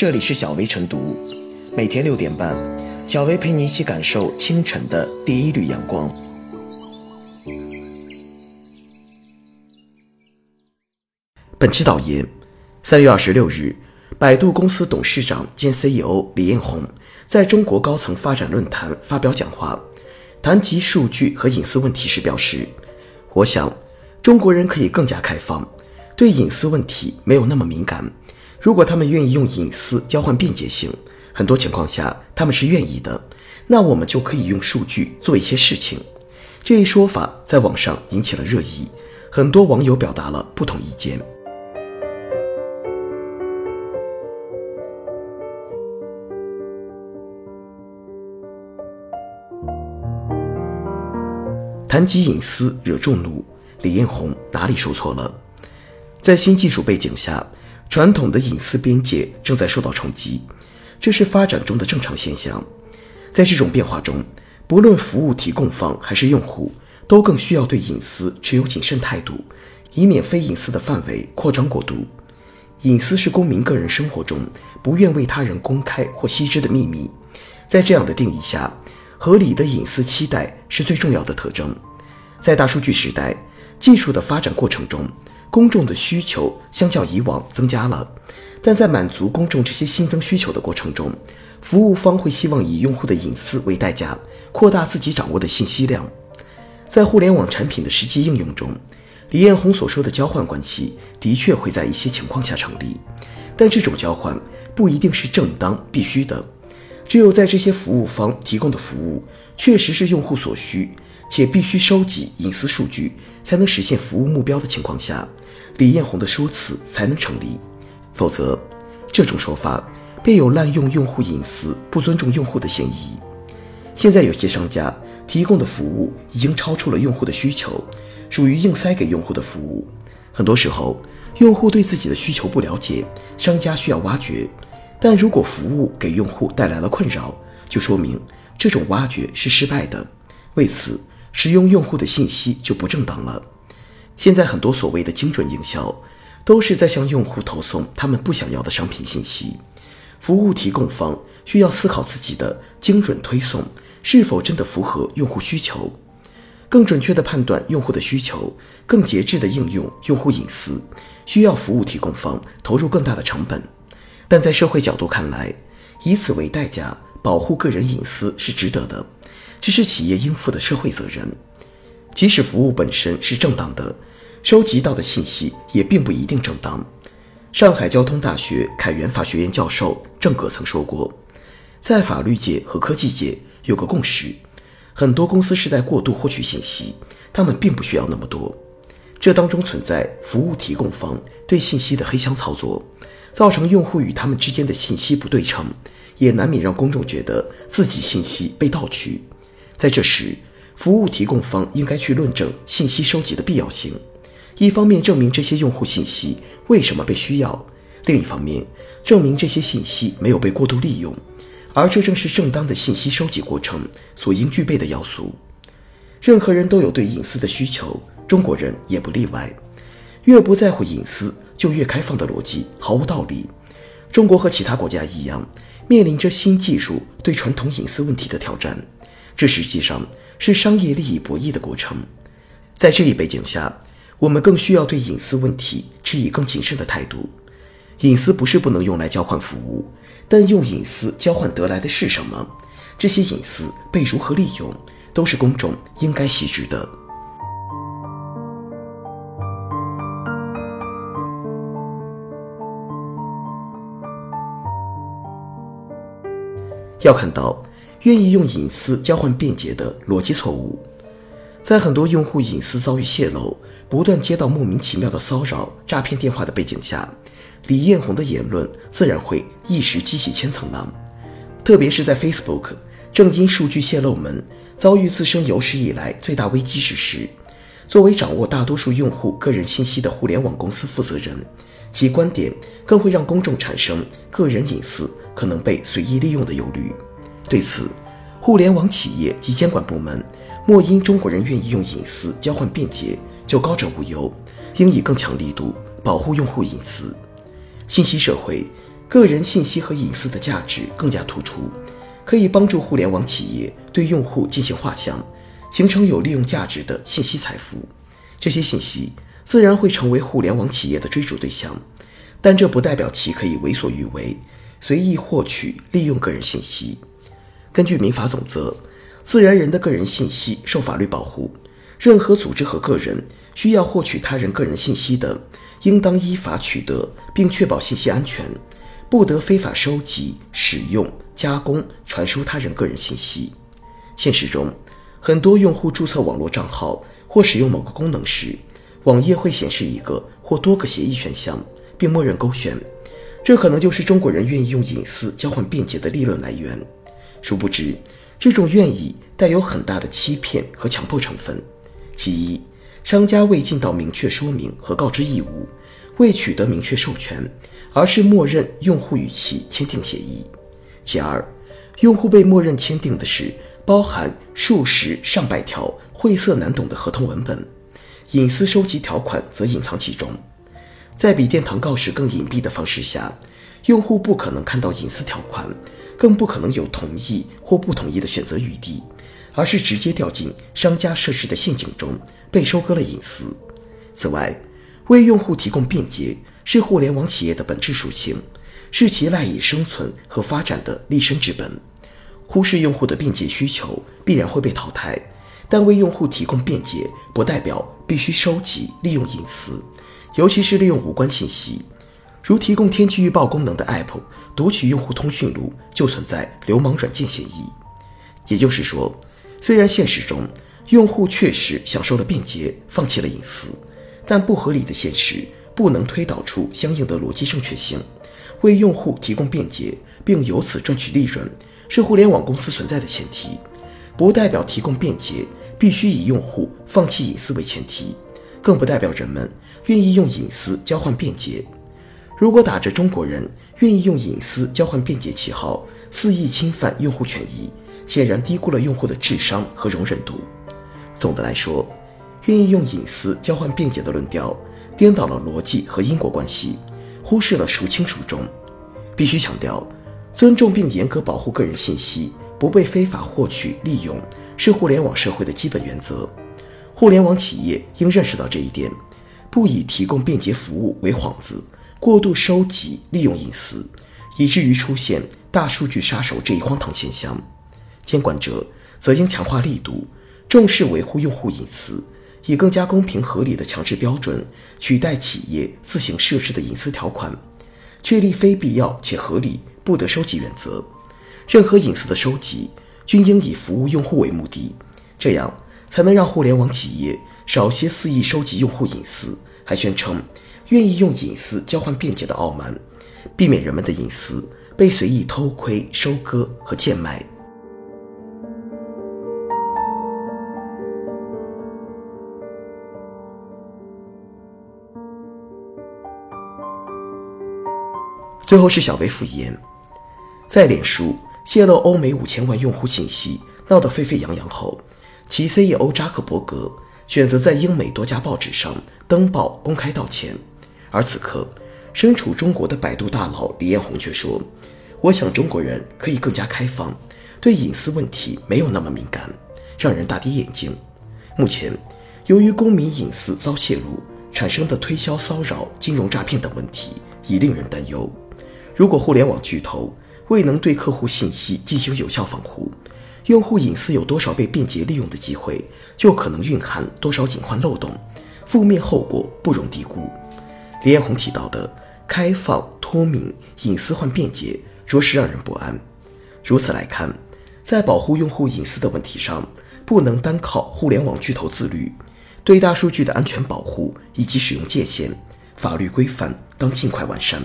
这里是小薇晨读，每天六点半，小薇陪你一起感受清晨的第一缕阳光。本期导言：三月二十六日，百度公司董事长兼 CEO 李彦宏在中国高层发展论坛发表讲话，谈及数据和隐私问题时表示：“我想，中国人可以更加开放，对隐私问题没有那么敏感。”如果他们愿意用隐私交换便捷性，很多情况下他们是愿意的，那我们就可以用数据做一些事情。这一说法在网上引起了热议，很多网友表达了不同意见。谈及隐私惹众怒，李彦宏哪里说错了？在新技术背景下。传统的隐私边界正在受到冲击，这是发展中的正常现象。在这种变化中，不论服务提供方还是用户，都更需要对隐私持有谨慎态度，以免非隐私的范围扩张过度。隐私是公民个人生活中不愿为他人公开或悉知的秘密。在这样的定义下，合理的隐私期待是最重要的特征。在大数据时代，技术的发展过程中。公众的需求相较以往增加了，但在满足公众这些新增需求的过程中，服务方会希望以用户的隐私为代价，扩大自己掌握的信息量。在互联网产品的实际应用中，李彦宏所说的交换关系的确会在一些情况下成立，但这种交换不一定是正当必须的。只有在这些服务方提供的服务确实是用户所需，且必须收集隐私数据才能实现服务目标的情况下。李彦宏的说辞才能成立，否则，这种说法便有滥用用户隐私、不尊重用户的嫌疑。现在有些商家提供的服务已经超出了用户的需求，属于硬塞给用户的服务。很多时候，用户对自己的需求不了解，商家需要挖掘。但如果服务给用户带来了困扰，就说明这种挖掘是失败的，为此使用用户的信息就不正当了。现在很多所谓的精准营销，都是在向用户投送他们不想要的商品信息。服务提供方需要思考自己的精准推送是否真的符合用户需求，更准确地判断用户的需求，更节制地应用用户隐私，需要服务提供方投入更大的成本。但在社会角度看来，以此为代价保护个人隐私是值得的，这是企业应负的社会责任。即使服务本身是正当的。收集到的信息也并不一定正当。上海交通大学凯源法学院教授郑戈曾说过，在法律界和科技界有个共识：很多公司是在过度获取信息，他们并不需要那么多。这当中存在服务提供方对信息的黑箱操作，造成用户与他们之间的信息不对称，也难免让公众觉得自己信息被盗取。在这时，服务提供方应该去论证信息收集的必要性。一方面证明这些用户信息为什么被需要，另一方面证明这些信息没有被过度利用，而这正是正当的信息收集过程所应具备的要素。任何人都有对隐私的需求，中国人也不例外。越不在乎隐私，就越开放的逻辑毫无道理。中国和其他国家一样，面临着新技术对传统隐私问题的挑战，这实际上是商业利益博弈的过程。在这一背景下。我们更需要对隐私问题持以更谨慎的态度。隐私不是不能用来交换服务，但用隐私交换得来的是什么？这些隐私被如何利用，都是公众应该细致的。要看到愿意用隐私交换便捷的逻辑错误，在很多用户隐私遭遇泄露。不断接到莫名其妙的骚扰、诈骗电话的背景下，李彦宏的言论自然会一时激起千层浪。特别是在 Facebook 正因数据泄露门遭遇自身有史以来最大危机之时，作为掌握大多数用户个人信息的互联网公司负责人，其观点更会让公众产生个人隐私可能被随意利用的忧虑。对此，互联网企业及监管部门莫因中国人愿意用隐私交换便捷。就高枕无忧，应以更强力度保护用户隐私。信息社会个人信息和隐私的价值更加突出，可以帮助互联网企业对用户进行画像，形成有利用价值的信息财富。这些信息自然会成为互联网企业的追逐对象，但这不代表其可以为所欲为，随意获取、利用个人信息。根据民法总则，自然人的个人信息受法律保护，任何组织和个人需要获取他人个人信息的，应当依法取得，并确保信息安全。不得非法收集、使用、加工、传输他人个人信息。现实中，很多用户注册网络账号或使用某个功能时，网页会显示一个或多个协议选项，并默认勾选。这可能就是中国人愿意用隐私交换便捷的利润来源。殊不知，这种愿意带有很大的欺骗和强迫成分。其一，商家未尽到明确说明和告知义务，未取得明确授权。而是默认用户与其签订协议。其二，用户被默认签订的是包含数十上百条晦涩难懂的合同文本，隐私收集条款则隐藏其中。在比殿堂告示更隐蔽的方式下，用户不可能看到隐私条款，更不可能有同意或不同意的选择余地，而是直接掉进商家设置的陷阱中，被收割了隐私。此外，为用户提供便捷。是互联网企业的本质属性，是其赖以生存和发展的立身之本。忽视用户的便捷需求，必然会被淘汰。但为用户提供便捷，不代表必须收集、利用隐私，尤其是利用无关信息，如提供天气预报功能的 App 读取用户通讯录，就存在流氓软件嫌疑。也就是说，虽然现实中用户确实享受了便捷，放弃了隐私，但不合理的现实。不能推导出相应的逻辑正确性，为用户提供便捷，并由此赚取利润，是互联网公司存在的前提，不代表提供便捷必须以用户放弃隐私为前提，更不代表人们愿意用隐私交换便捷。如果打着中国人愿意用隐私交换便捷旗号，肆意侵犯用户权益，显然低估了用户的智商和容忍度。总的来说，愿意用隐私交换便捷的论调。颠倒了逻辑和因果关系，忽视了孰轻孰重。必须强调，尊重并严格保护个人信息，不被非法获取利用，是互联网社会的基本原则。互联网企业应认识到这一点，不以提供便捷服务为幌子，过度收集利用隐私，以至于出现大数据杀手这一荒唐现象。监管者则应强化力度，重视维护用户隐私。以更加公平合理的强制标准取代企业自行设置的隐私条款，确立非必要且合理不得收集原则。任何隐私的收集均应以服务用户为目的，这样才能让互联网企业少些肆意收集用户隐私，还宣称愿意用隐私交换便捷的傲慢，避免人们的隐私被随意偷窥、收割和贱卖。最后是小微副言，在脸书泄露欧美五千万用户信息闹得沸沸扬扬后，其 CEO 扎克伯格选择在英美多家报纸上登报公开道歉。而此刻，身处中国的百度大佬李彦宏却说：“我想中国人可以更加开放，对隐私问题没有那么敏感，让人大跌眼镜。目前，由于公民隐私遭泄露产生的推销骚扰、金融诈骗等问题，已令人担忧。”如果互联网巨头未能对客户信息进行有效防护，用户隐私有多少被便捷利用的机会，就可能蕴含多少隐患漏洞，负面后果不容低估。李彦宏提到的开放、脱敏、隐私换便捷，着实让人不安。如此来看，在保护用户隐私的问题上，不能单靠互联网巨头自律，对大数据的安全保护以及使用界限、法律规范当尽快完善。